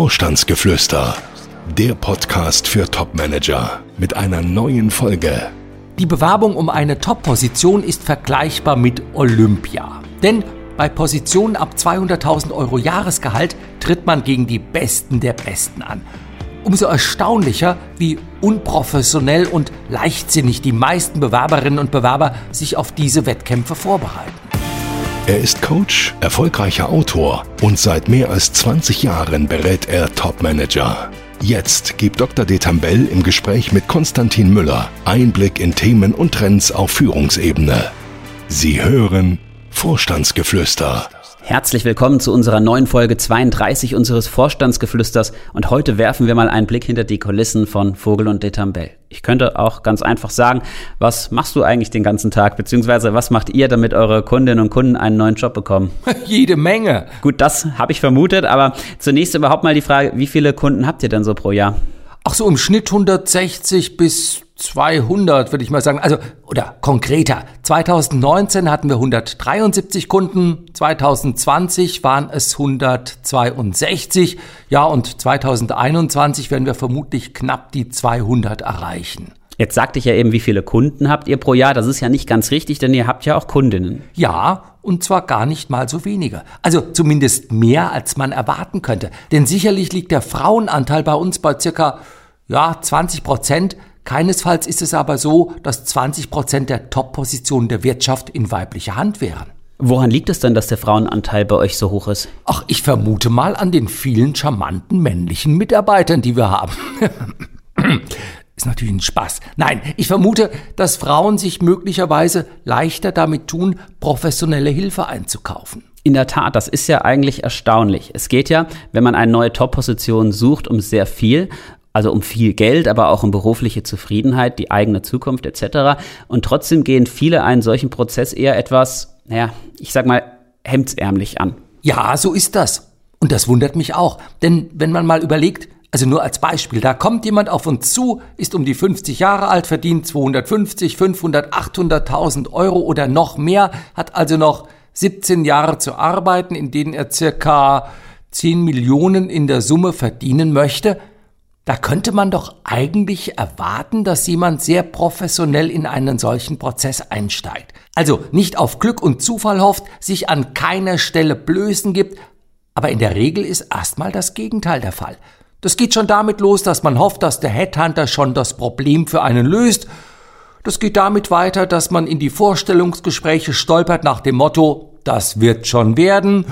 Vorstandsgeflüster, der Podcast für Topmanager mit einer neuen Folge. Die Bewerbung um eine Top-Position ist vergleichbar mit Olympia. Denn bei Positionen ab 200.000 Euro Jahresgehalt tritt man gegen die Besten der Besten an. Umso erstaunlicher, wie unprofessionell und leichtsinnig die meisten Bewerberinnen und Bewerber sich auf diese Wettkämpfe vorbereiten. Er ist Coach, erfolgreicher Autor und seit mehr als 20 Jahren berät er Topmanager. Jetzt gibt Dr. Detambell im Gespräch mit Konstantin Müller Einblick in Themen und Trends auf Führungsebene. Sie hören Vorstandsgeflüster. Herzlich willkommen zu unserer neuen Folge 32 unseres Vorstandsgeflüsters und heute werfen wir mal einen Blick hinter die Kulissen von Vogel und Detambell. Ich könnte auch ganz einfach sagen, was machst du eigentlich den ganzen Tag, beziehungsweise was macht ihr, damit eure Kundinnen und Kunden einen neuen Job bekommen? Jede Menge. Gut, das habe ich vermutet, aber zunächst überhaupt mal die Frage, wie viele Kunden habt ihr denn so pro Jahr? Ach so, im Schnitt 160 bis 200, würde ich mal sagen. Also, oder konkreter. 2019 hatten wir 173 Kunden, 2020 waren es 162. Ja, und 2021 werden wir vermutlich knapp die 200 erreichen. Jetzt sagte ich ja eben, wie viele Kunden habt ihr pro Jahr? Das ist ja nicht ganz richtig, denn ihr habt ja auch Kundinnen. Ja, und zwar gar nicht mal so wenige. Also zumindest mehr, als man erwarten könnte. Denn sicherlich liegt der Frauenanteil bei uns bei circa ja, 20 Prozent. Keinesfalls ist es aber so, dass 20 Prozent der Top-Positionen der Wirtschaft in weiblicher Hand wären. Woran liegt es denn, dass der Frauenanteil bei euch so hoch ist? Ach, ich vermute mal an den vielen charmanten männlichen Mitarbeitern, die wir haben. ist natürlich ein Spaß. Nein, ich vermute, dass Frauen sich möglicherweise leichter damit tun, professionelle Hilfe einzukaufen. In der Tat, das ist ja eigentlich erstaunlich. Es geht ja, wenn man eine neue Top-Position sucht, um sehr viel also um viel Geld, aber auch um berufliche Zufriedenheit, die eigene Zukunft etc. Und trotzdem gehen viele einen solchen Prozess eher etwas, naja, ich sag mal, hemdsärmlich an. Ja, so ist das. Und das wundert mich auch. Denn wenn man mal überlegt, also nur als Beispiel, da kommt jemand auf uns zu, ist um die 50 Jahre alt, verdient 250, 500, 800.000 Euro oder noch mehr, hat also noch 17 Jahre zu arbeiten, in denen er circa 10 Millionen in der Summe verdienen möchte, da könnte man doch eigentlich erwarten, dass jemand sehr professionell in einen solchen Prozess einsteigt. Also nicht auf Glück und Zufall hofft, sich an keiner Stelle Blößen gibt, aber in der Regel ist erstmal das Gegenteil der Fall. Das geht schon damit los, dass man hofft, dass der Headhunter schon das Problem für einen löst. Das geht damit weiter, dass man in die Vorstellungsgespräche stolpert nach dem Motto, das wird schon werden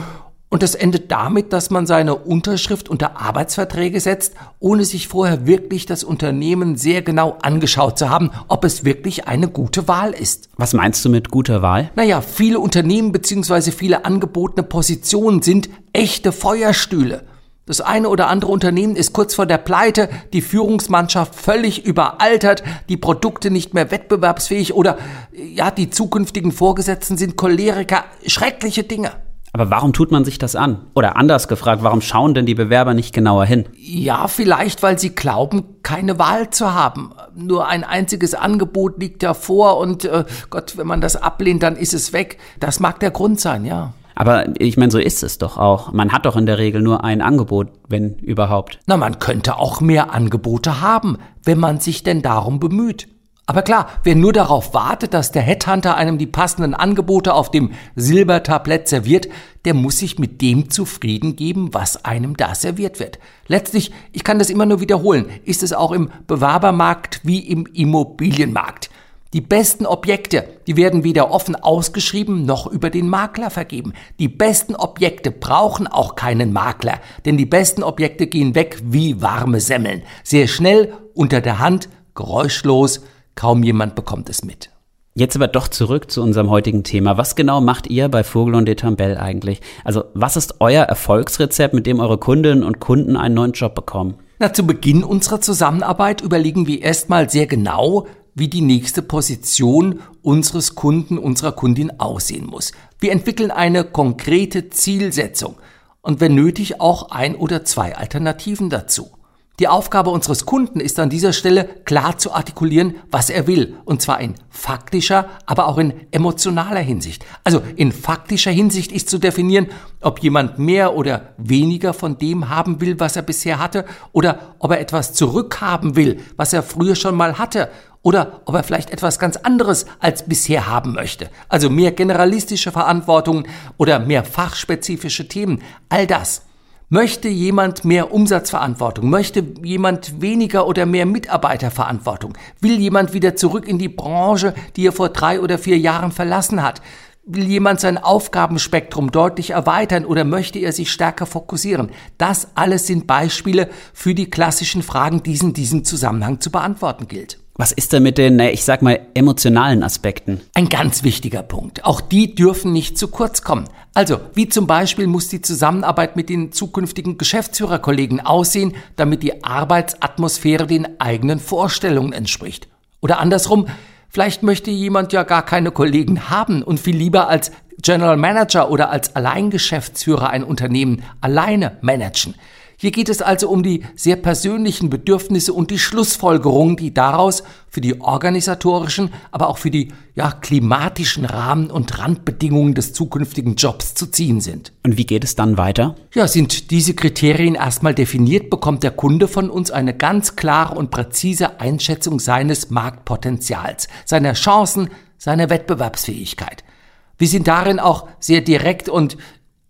und das endet damit, dass man seine Unterschrift unter Arbeitsverträge setzt, ohne sich vorher wirklich das Unternehmen sehr genau angeschaut zu haben, ob es wirklich eine gute Wahl ist. Was meinst du mit guter Wahl? Naja, viele Unternehmen bzw. viele angebotene Positionen sind echte Feuerstühle. Das eine oder andere Unternehmen ist kurz vor der Pleite, die Führungsmannschaft völlig überaltert, die Produkte nicht mehr wettbewerbsfähig oder ja, die zukünftigen Vorgesetzten sind Choleriker, schreckliche Dinge. Aber warum tut man sich das an? Oder anders gefragt, warum schauen denn die Bewerber nicht genauer hin? Ja, vielleicht, weil sie glauben, keine Wahl zu haben. Nur ein einziges Angebot liegt ja vor und äh, Gott, wenn man das ablehnt, dann ist es weg. Das mag der Grund sein, ja. Aber ich meine, so ist es doch auch. Man hat doch in der Regel nur ein Angebot, wenn überhaupt. Na, man könnte auch mehr Angebote haben, wenn man sich denn darum bemüht. Aber klar, wer nur darauf wartet, dass der Headhunter einem die passenden Angebote auf dem Silbertablett serviert, der muss sich mit dem zufrieden geben, was einem da serviert wird. Letztlich, ich kann das immer nur wiederholen, ist es auch im Bewerbermarkt wie im Immobilienmarkt. Die besten Objekte, die werden weder offen ausgeschrieben noch über den Makler vergeben. Die besten Objekte brauchen auch keinen Makler, denn die besten Objekte gehen weg wie warme Semmeln. Sehr schnell, unter der Hand, geräuschlos, Kaum jemand bekommt es mit. Jetzt aber doch zurück zu unserem heutigen Thema. Was genau macht ihr bei Vogel und Detambell eigentlich? Also, was ist euer Erfolgsrezept, mit dem eure Kundinnen und Kunden einen neuen Job bekommen? Na, zu Beginn unserer Zusammenarbeit überlegen wir erstmal sehr genau, wie die nächste Position unseres Kunden, unserer Kundin aussehen muss. Wir entwickeln eine konkrete Zielsetzung und wenn nötig auch ein oder zwei Alternativen dazu. Die Aufgabe unseres Kunden ist an dieser Stelle klar zu artikulieren, was er will. Und zwar in faktischer, aber auch in emotionaler Hinsicht. Also in faktischer Hinsicht ist zu definieren, ob jemand mehr oder weniger von dem haben will, was er bisher hatte, oder ob er etwas zurückhaben will, was er früher schon mal hatte, oder ob er vielleicht etwas ganz anderes als bisher haben möchte. Also mehr generalistische Verantwortung oder mehr fachspezifische Themen. All das Möchte jemand mehr Umsatzverantwortung? Möchte jemand weniger oder mehr Mitarbeiterverantwortung? Will jemand wieder zurück in die Branche, die er vor drei oder vier Jahren verlassen hat? Will jemand sein Aufgabenspektrum deutlich erweitern oder möchte er sich stärker fokussieren? Das alles sind Beispiele für die klassischen Fragen, die es in diesem Zusammenhang zu beantworten gilt. Was ist denn mit den, ich sag mal, emotionalen Aspekten? Ein ganz wichtiger Punkt. Auch die dürfen nicht zu kurz kommen. Also, wie zum Beispiel muss die Zusammenarbeit mit den zukünftigen Geschäftsführerkollegen aussehen, damit die Arbeitsatmosphäre den eigenen Vorstellungen entspricht. Oder andersrum, vielleicht möchte jemand ja gar keine Kollegen haben und viel lieber als General Manager oder als Alleingeschäftsführer ein Unternehmen alleine managen. Hier geht es also um die sehr persönlichen Bedürfnisse und die Schlussfolgerungen, die daraus für die organisatorischen, aber auch für die ja, klimatischen Rahmen und Randbedingungen des zukünftigen Jobs zu ziehen sind. Und wie geht es dann weiter? Ja, sind diese Kriterien erstmal definiert, bekommt der Kunde von uns eine ganz klare und präzise Einschätzung seines Marktpotenzials, seiner Chancen, seiner Wettbewerbsfähigkeit. Wir sind darin auch sehr direkt und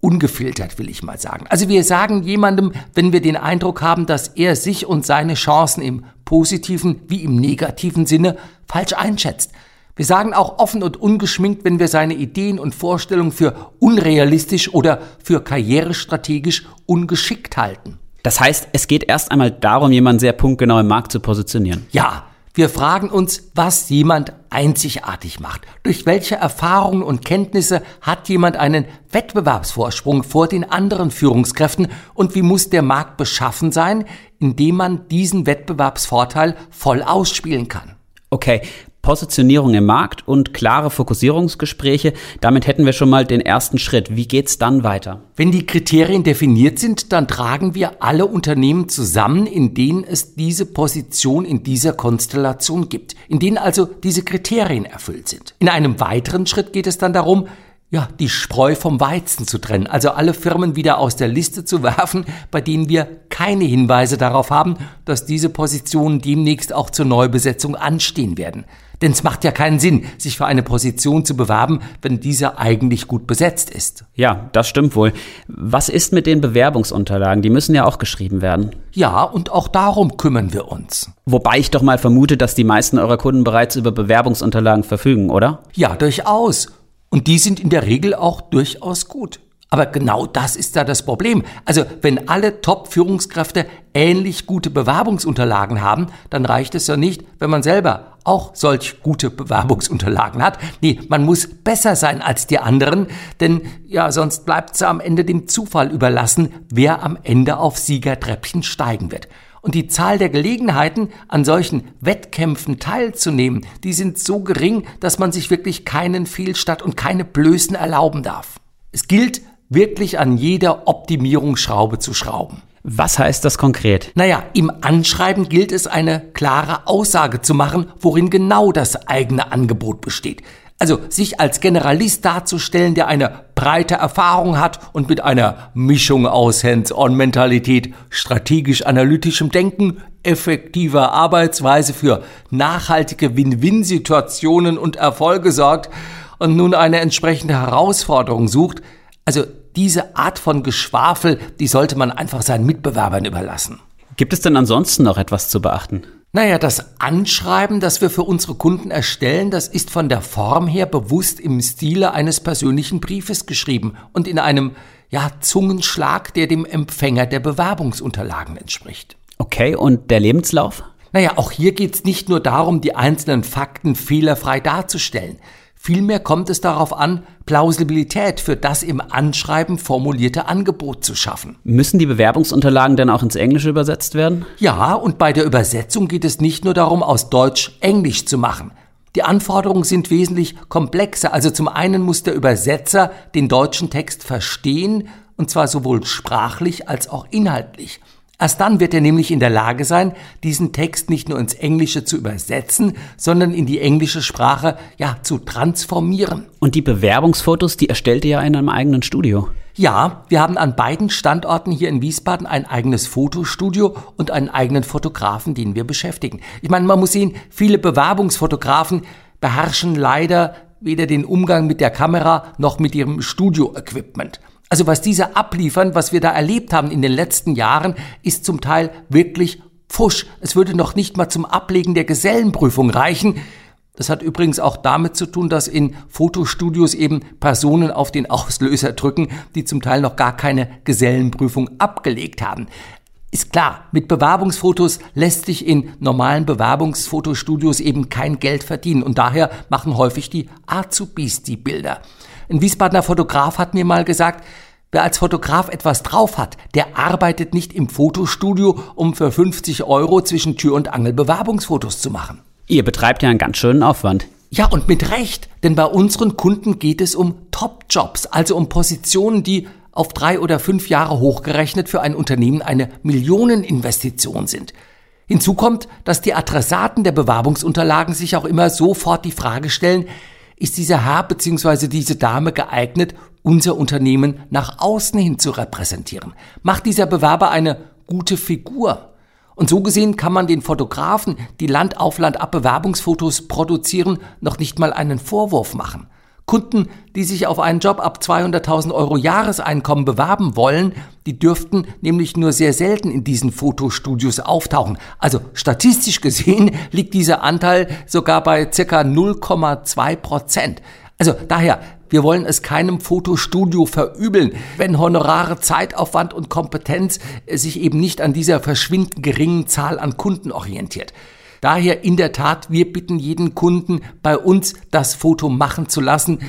ungefiltert, will ich mal sagen. Also wir sagen jemandem, wenn wir den Eindruck haben, dass er sich und seine Chancen im positiven wie im negativen Sinne falsch einschätzt. Wir sagen auch offen und ungeschminkt, wenn wir seine Ideen und Vorstellungen für unrealistisch oder für karrierestrategisch ungeschickt halten. Das heißt, es geht erst einmal darum, jemanden sehr punktgenau im Markt zu positionieren. Ja, wir fragen uns, was jemand einzigartig macht. Durch welche Erfahrungen und Kenntnisse hat jemand einen Wettbewerbsvorsprung vor den anderen Führungskräften und wie muss der Markt beschaffen sein, indem man diesen Wettbewerbsvorteil voll ausspielen kann? Okay, Positionierung im Markt und klare Fokussierungsgespräche. Damit hätten wir schon mal den ersten Schritt. Wie geht's dann weiter? Wenn die Kriterien definiert sind, dann tragen wir alle Unternehmen zusammen, in denen es diese Position in dieser Konstellation gibt, in denen also diese Kriterien erfüllt sind. In einem weiteren Schritt geht es dann darum, ja, die Spreu vom Weizen zu trennen, also alle Firmen wieder aus der Liste zu werfen, bei denen wir keine Hinweise darauf haben, dass diese Positionen demnächst auch zur Neubesetzung anstehen werden. Denn es macht ja keinen Sinn, sich für eine Position zu bewerben, wenn diese eigentlich gut besetzt ist. Ja, das stimmt wohl. Was ist mit den Bewerbungsunterlagen? Die müssen ja auch geschrieben werden. Ja, und auch darum kümmern wir uns. Wobei ich doch mal vermute, dass die meisten eurer Kunden bereits über Bewerbungsunterlagen verfügen, oder? Ja, durchaus. Und die sind in der Regel auch durchaus gut. Aber genau das ist da das Problem. Also wenn alle Top-Führungskräfte ähnlich gute Bewerbungsunterlagen haben, dann reicht es ja nicht, wenn man selber auch solch gute Bewerbungsunterlagen hat. Nee, man muss besser sein als die anderen, denn ja, sonst bleibt es am Ende dem Zufall überlassen, wer am Ende auf Siegertreppchen steigen wird. Und die Zahl der Gelegenheiten, an solchen Wettkämpfen teilzunehmen, die sind so gering, dass man sich wirklich keinen Fehlstart und keine Blößen erlauben darf. Es gilt, wirklich an jeder Optimierungsschraube zu schrauben. Was heißt das konkret? Naja, im Anschreiben gilt es, eine klare Aussage zu machen, worin genau das eigene Angebot besteht. Also sich als Generalist darzustellen, der eine breite Erfahrung hat und mit einer Mischung aus Hands-on-Mentalität, strategisch-analytischem Denken, effektiver Arbeitsweise für nachhaltige Win-Win-Situationen und Erfolge sorgt und nun eine entsprechende Herausforderung sucht, also diese Art von Geschwafel, die sollte man einfach seinen Mitbewerbern überlassen. Gibt es denn ansonsten noch etwas zu beachten? Naja, das Anschreiben, das wir für unsere Kunden erstellen, das ist von der Form her bewusst im Stile eines persönlichen Briefes geschrieben und in einem, ja, Zungenschlag, der dem Empfänger der Bewerbungsunterlagen entspricht. Okay, und der Lebenslauf? Naja, auch hier geht es nicht nur darum, die einzelnen Fakten fehlerfrei darzustellen. Vielmehr kommt es darauf an, Plausibilität für das im Anschreiben formulierte Angebot zu schaffen. Müssen die Bewerbungsunterlagen denn auch ins Englische übersetzt werden? Ja, und bei der Übersetzung geht es nicht nur darum, aus Deutsch Englisch zu machen. Die Anforderungen sind wesentlich komplexer. Also zum einen muss der Übersetzer den deutschen Text verstehen, und zwar sowohl sprachlich als auch inhaltlich. Erst dann wird er nämlich in der Lage sein, diesen Text nicht nur ins Englische zu übersetzen, sondern in die englische Sprache ja zu transformieren. Und die Bewerbungsfotos, die erstellt ihr ja in einem eigenen Studio. Ja, wir haben an beiden Standorten hier in Wiesbaden ein eigenes Fotostudio und einen eigenen Fotografen, den wir beschäftigen. Ich meine, man muss sehen, viele Bewerbungsfotografen beherrschen leider weder den Umgang mit der Kamera noch mit ihrem Studio-Equipment. Also was diese abliefern, was wir da erlebt haben in den letzten Jahren, ist zum Teil wirklich Pfusch. Es würde noch nicht mal zum Ablegen der Gesellenprüfung reichen. Das hat übrigens auch damit zu tun, dass in Fotostudios eben Personen auf den Auslöser drücken, die zum Teil noch gar keine Gesellenprüfung abgelegt haben. Ist klar, mit Bewerbungsfotos lässt sich in normalen Bewerbungsfotostudios eben kein Geld verdienen und daher machen häufig die Azubis die Bilder. Ein Wiesbadener Fotograf hat mir mal gesagt, wer als Fotograf etwas drauf hat, der arbeitet nicht im Fotostudio, um für 50 Euro zwischen Tür und Angel Bewerbungsfotos zu machen. Ihr betreibt ja einen ganz schönen Aufwand. Ja, und mit Recht, denn bei unseren Kunden geht es um Top-Jobs, also um Positionen, die auf drei oder fünf Jahre hochgerechnet für ein Unternehmen eine Millioneninvestition sind. Hinzu kommt, dass die Adressaten der Bewerbungsunterlagen sich auch immer sofort die Frage stellen, ist dieser Herr bzw. diese Dame geeignet, unser Unternehmen nach außen hin zu repräsentieren? Macht dieser Bewerber eine gute Figur? Und so gesehen kann man den Fotografen, die Land auf Land ab Bewerbungsfotos produzieren, noch nicht mal einen Vorwurf machen. Kunden, die sich auf einen Job ab 200.000 Euro Jahreseinkommen bewerben wollen, die dürften nämlich nur sehr selten in diesen Fotostudios auftauchen. Also statistisch gesehen liegt dieser Anteil sogar bei circa 0,2 Prozent. Also daher, wir wollen es keinem Fotostudio verübeln, wenn Honorare, Zeitaufwand und Kompetenz sich eben nicht an dieser verschwindend geringen Zahl an Kunden orientiert. Daher in der Tat, wir bitten jeden Kunden bei uns das Foto machen zu lassen.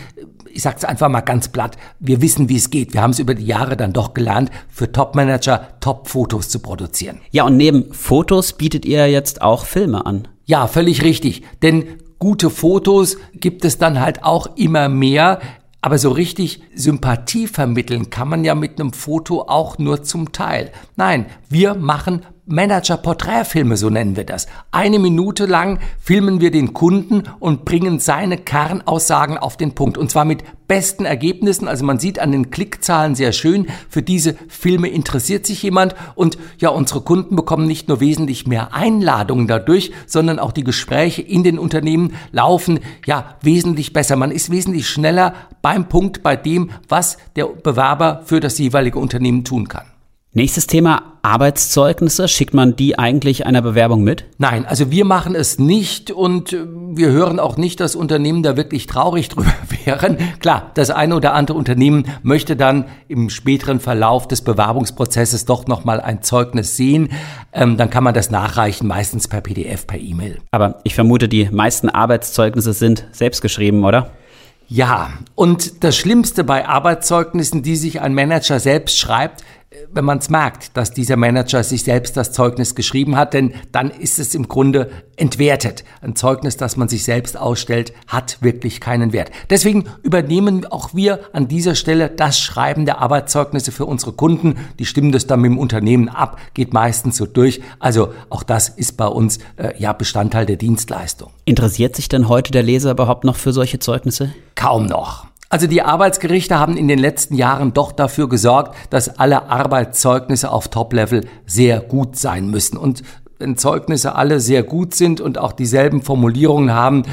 Ich sage es einfach mal ganz platt. Wir wissen, wie es geht. Wir haben es über die Jahre dann doch gelernt, für Topmanager Top-Fotos zu produzieren. Ja, und neben Fotos bietet ihr jetzt auch Filme an. Ja, völlig richtig. Denn gute Fotos gibt es dann halt auch immer mehr. Aber so richtig Sympathie vermitteln kann man ja mit einem Foto auch nur zum Teil. Nein, wir machen Manager-Porträtfilme, so nennen wir das. Eine Minute lang filmen wir den Kunden und bringen seine Kernaussagen auf den Punkt. Und zwar mit besten Ergebnissen. Also man sieht an den Klickzahlen sehr schön, für diese Filme interessiert sich jemand. Und ja, unsere Kunden bekommen nicht nur wesentlich mehr Einladungen dadurch, sondern auch die Gespräche in den Unternehmen laufen ja wesentlich besser. Man ist wesentlich schneller beim Punkt bei dem, was der Bewerber für das jeweilige Unternehmen tun kann. Nächstes Thema Arbeitszeugnisse. Schickt man die eigentlich einer Bewerbung mit? Nein, also wir machen es nicht und äh, wir hören auch nicht, dass Unternehmen da wirklich traurig drüber wären. Klar, das eine oder andere Unternehmen möchte dann im späteren Verlauf des Bewerbungsprozesses doch nochmal ein Zeugnis sehen. Ähm, dann kann man das nachreichen, meistens per PDF, per E-Mail. Aber ich vermute, die meisten Arbeitszeugnisse sind selbstgeschrieben, oder? Ja, und das Schlimmste bei Arbeitszeugnissen, die sich ein Manager selbst schreibt, wenn man es merkt, dass dieser Manager sich selbst das Zeugnis geschrieben hat, denn dann ist es im Grunde entwertet. Ein Zeugnis, das man sich selbst ausstellt, hat wirklich keinen Wert. Deswegen übernehmen auch wir an dieser Stelle das Schreiben der Arbeitszeugnisse für unsere Kunden. Die stimmen das dann mit dem Unternehmen ab, geht meistens so durch. Also auch das ist bei uns äh, ja Bestandteil der Dienstleistung. Interessiert sich denn heute der Leser überhaupt noch für solche Zeugnisse? Kaum noch. Also die Arbeitsgerichte haben in den letzten Jahren doch dafür gesorgt, dass alle Arbeitszeugnisse auf Top-Level sehr gut sein müssen. Und wenn Zeugnisse alle sehr gut sind und auch dieselben Formulierungen haben,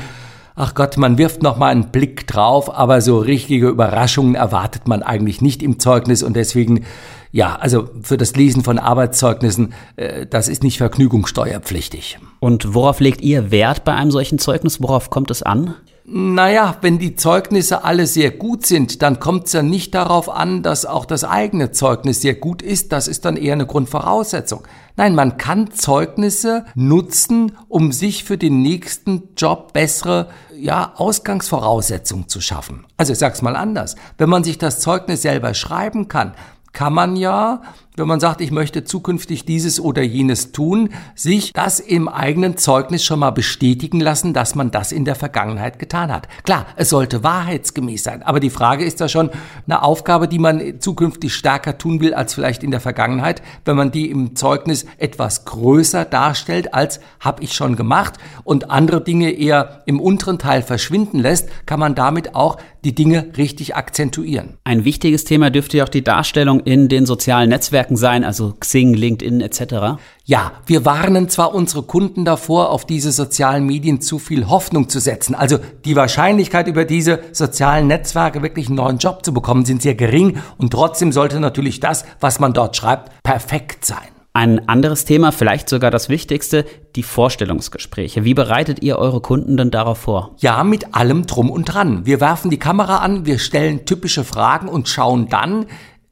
ach Gott, man wirft noch mal einen Blick drauf, aber so richtige Überraschungen erwartet man eigentlich nicht im Zeugnis und deswegen ja, also für das Lesen von Arbeitszeugnissen, äh, das ist nicht vergnügungssteuerpflichtig. Und worauf legt ihr Wert bei einem solchen Zeugnis? Worauf kommt es an? Naja, wenn die Zeugnisse alle sehr gut sind, dann kommt es ja nicht darauf an, dass auch das eigene Zeugnis sehr gut ist. Das ist dann eher eine Grundvoraussetzung. Nein, man kann Zeugnisse nutzen, um sich für den nächsten Job bessere ja, Ausgangsvoraussetzungen zu schaffen. Also ich sag's mal anders. Wenn man sich das Zeugnis selber schreiben kann, kann man ja wenn man sagt, ich möchte zukünftig dieses oder jenes tun, sich das im eigenen Zeugnis schon mal bestätigen lassen, dass man das in der Vergangenheit getan hat. Klar, es sollte wahrheitsgemäß sein, aber die Frage ist ja schon eine Aufgabe, die man zukünftig stärker tun will als vielleicht in der Vergangenheit, wenn man die im Zeugnis etwas größer darstellt als habe ich schon gemacht und andere Dinge eher im unteren Teil verschwinden lässt, kann man damit auch die Dinge richtig akzentuieren. Ein wichtiges Thema dürfte ja auch die Darstellung in den sozialen Netzwerken sein, also Xing, LinkedIn etc. Ja, wir warnen zwar unsere Kunden davor, auf diese sozialen Medien zu viel Hoffnung zu setzen. Also die Wahrscheinlichkeit, über diese sozialen Netzwerke wirklich einen neuen Job zu bekommen, sind sehr gering und trotzdem sollte natürlich das, was man dort schreibt, perfekt sein. Ein anderes Thema, vielleicht sogar das wichtigste, die Vorstellungsgespräche. Wie bereitet ihr eure Kunden denn darauf vor? Ja, mit allem drum und dran. Wir werfen die Kamera an, wir stellen typische Fragen und schauen dann,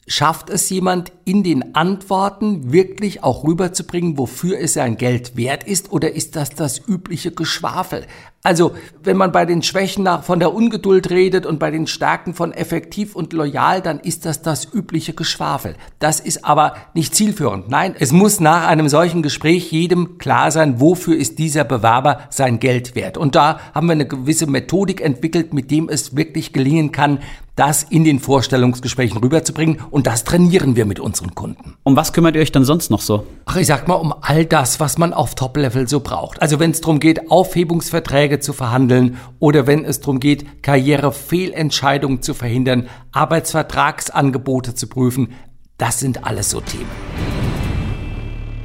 schafft es jemand in den Antworten wirklich auch rüberzubringen, wofür es sein Geld wert ist, oder ist das das übliche Geschwafel? Also, wenn man bei den Schwächen nach von der Ungeduld redet und bei den Stärken von effektiv und loyal, dann ist das das übliche Geschwafel. Das ist aber nicht zielführend. Nein, es muss nach einem solchen Gespräch jedem klar sein, wofür ist dieser Bewerber sein Geld wert. Und da haben wir eine gewisse Methodik entwickelt, mit dem es wirklich gelingen kann, das in den Vorstellungsgesprächen rüberzubringen. Und das trainieren wir mit unseren Kunden. Um was kümmert ihr euch dann sonst noch so? Ach, ich sag mal, um all das, was man auf Top-Level so braucht. Also wenn es darum geht, Aufhebungsverträge zu verhandeln oder wenn es darum geht, Karrierefehlentscheidungen zu verhindern, Arbeitsvertragsangebote zu prüfen, das sind alles so Themen.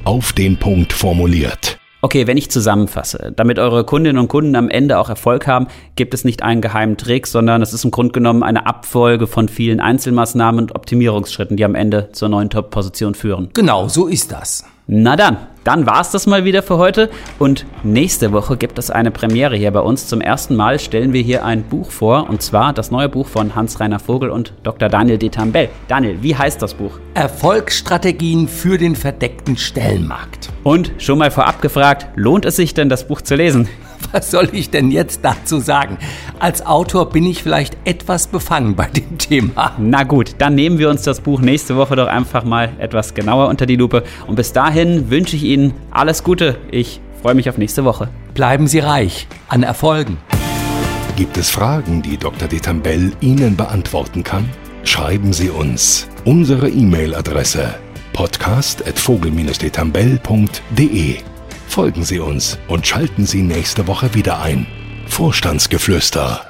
Auf den Punkt formuliert. Okay, wenn ich zusammenfasse, damit eure Kundinnen und Kunden am Ende auch Erfolg haben, gibt es nicht einen geheimen Trick, sondern es ist im Grunde genommen eine Abfolge von vielen Einzelmaßnahmen und Optimierungsschritten, die am Ende zur neuen Top-Position führen. Genau, so ist das. Na dann, dann war's das mal wieder für heute und nächste Woche gibt es eine Premiere hier bei uns. Zum ersten Mal stellen wir hier ein Buch vor und zwar das neue Buch von Hans-Rainer Vogel und Dr. Daniel Detambell. Daniel, wie heißt das Buch? Erfolgsstrategien für den verdeckten Stellenmarkt. Und schon mal vorab gefragt, lohnt es sich denn das Buch zu lesen? Was soll ich denn jetzt dazu sagen? Als Autor bin ich vielleicht etwas befangen bei dem Thema. Na gut, dann nehmen wir uns das Buch nächste Woche doch einfach mal etwas genauer unter die Lupe. Und bis dahin wünsche ich Ihnen alles Gute. Ich freue mich auf nächste Woche. Bleiben Sie reich an Erfolgen. Gibt es Fragen, die Dr. Detambell Ihnen beantworten kann? Schreiben Sie uns. Unsere E-Mail-Adresse podcast.vogel-detambell.de Folgen Sie uns und schalten Sie nächste Woche wieder ein. Vorstandsgeflüster